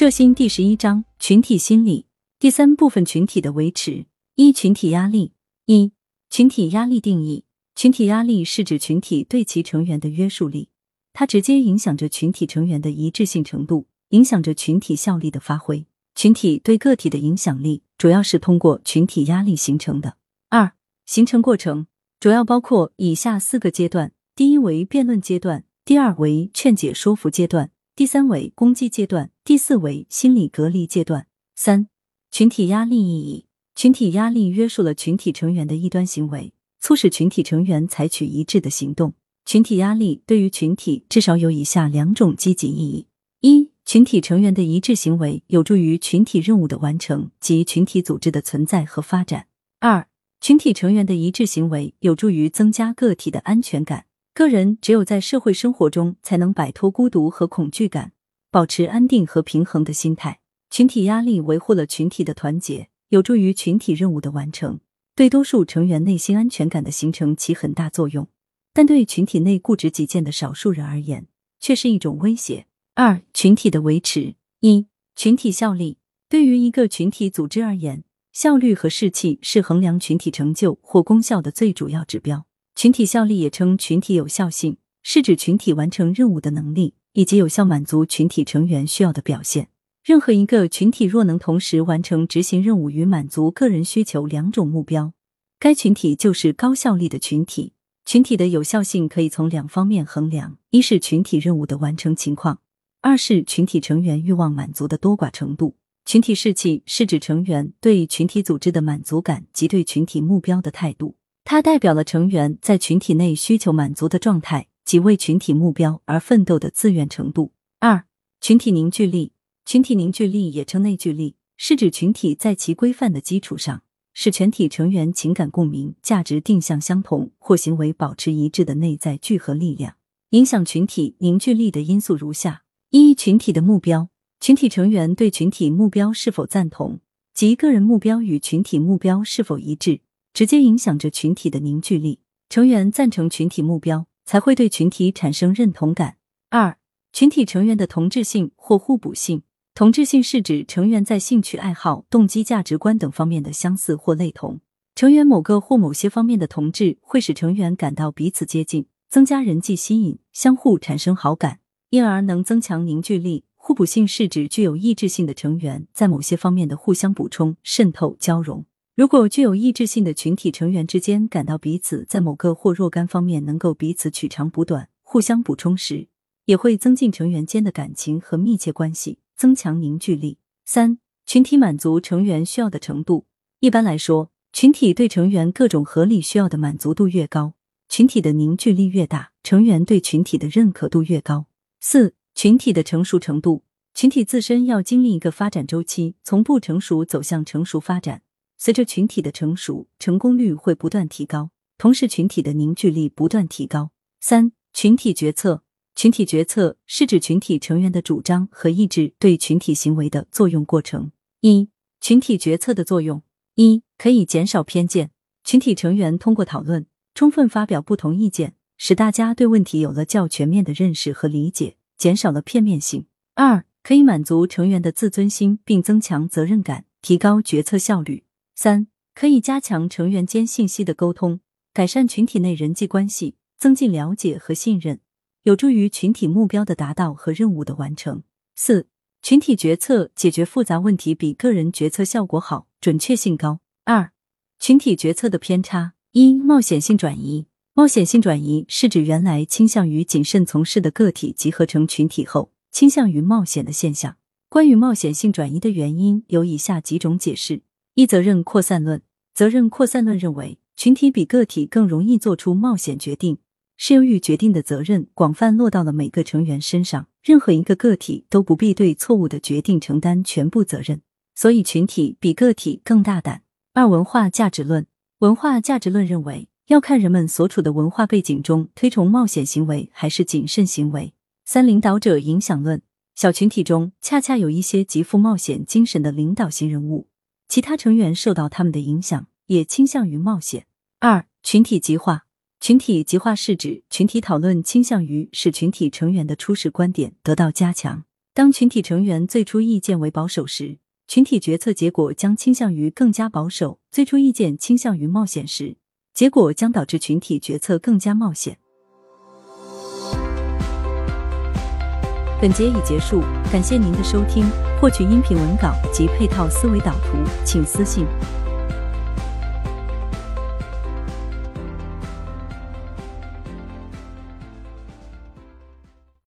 摄心第十一章群体心理第三部分群体的维持一群体压力一群体压力定义群体压力是指群体对其成员的约束力，它直接影响着群体成员的一致性程度，影响着群体效力的发挥。群体对个体的影响力主要是通过群体压力形成的。二形成过程主要包括以下四个阶段：第一为辩论阶段，第二为劝解说服阶段。第三为攻击阶段，第四为心理隔离阶段。三、群体压力意义：群体压力约束了群体成员的异端行为，促使群体成员采取一致的行动。群体压力对于群体至少有以下两种积极意义：一、群体成员的一致行为有助于群体任务的完成及群体组织的存在和发展；二、群体成员的一致行为有助于增加个体的安全感。个人只有在社会生活中，才能摆脱孤独和恐惧感，保持安定和平衡的心态。群体压力维护了群体的团结，有助于群体任务的完成，对多数成员内心安全感的形成起很大作用。但对群体内固执己见的少数人而言，却是一种威胁。二、群体的维持。一、群体效力。对于一个群体组织而言，效率和士气是衡量群体成就或功效的最主要指标。群体效力也称群体有效性，是指群体完成任务的能力以及有效满足群体成员需要的表现。任何一个群体若能同时完成执行任务与满足个人需求两种目标，该群体就是高效力的群体。群体的有效性可以从两方面衡量：一是群体任务的完成情况，二是群体成员欲望满足的多寡程度。群体士气是指成员对群体组织的满足感及对群体目标的态度。它代表了成员在群体内需求满足的状态及为群体目标而奋斗的自愿程度。二、群体凝聚力，群体凝聚力也称内聚力，是指群体在其规范的基础上，使全体成员情感共鸣、价值定向相同或行为保持一致的内在聚合力量。影响群体凝聚力的因素如下：一、群体的目标，群体成员对群体目标是否赞同，即个人目标与群体目标是否一致。直接影响着群体的凝聚力。成员赞成群体目标，才会对群体产生认同感。二、群体成员的同质性或互补性。同质性是指成员在兴趣爱好、动机、价值观等方面的相似或类同。成员某个或某些方面的同质，会使成员感到彼此接近，增加人际吸引，相互产生好感，因而能增强凝聚力。互补性是指具有意志性的成员在某些方面的互相补充、渗透、交融。如果具有意志性的群体成员之间感到彼此在某个或若干方面能够彼此取长补短、互相补充时，也会增进成员间的感情和密切关系，增强凝聚力。三、群体满足成员需要的程度。一般来说，群体对成员各种合理需要的满足度越高，群体的凝聚力越大，成员对群体的认可度越高。四、群体的成熟程度。群体自身要经历一个发展周期，从不成熟走向成熟发展。随着群体的成熟，成功率会不断提高，同时群体的凝聚力不断提高。三、群体决策，群体决策是指群体成员的主张和意志对群体行为的作用过程。一、群体决策的作用：一、可以减少偏见，群体成员通过讨论，充分发表不同意见，使大家对问题有了较全面的认识和理解，减少了片面性。二、可以满足成员的自尊心，并增强责任感，提高决策效率。三、可以加强成员间信息的沟通，改善群体内人际关系，增进了解和信任，有助于群体目标的达到和任务的完成。四、群体决策解决复杂问题比个人决策效果好，准确性高。二、群体决策的偏差：一、冒险性转移。冒险性转移是指原来倾向于谨慎从事的个体集合成群体后，倾向于冒险的现象。关于冒险性转移的原因，有以下几种解释。一、责任扩散论。责任扩散论认为，群体比个体更容易做出冒险决定，是由于决定的责任广泛落到了每个成员身上，任何一个个体都不必对错误的决定承担全部责任，所以群体比个体更大胆。二、文化价值论。文化价值论认为，要看人们所处的文化背景中推崇冒险行为还是谨慎行为。三、领导者影响论。小群体中恰恰有一些极富冒险精神的领导型人物。其他成员受到他们的影响，也倾向于冒险。二、群体极化。群体极化是指群体讨论倾向于使群体成员的初始观点得到加强，当群体成员最初意见为保守时，群体决策结果将倾向于更加保守；最初意见倾向于冒险时，结果将导致群体决策更加冒险。本节已结束，感谢您的收听。获取音频文稿及配套思维导图，请私信。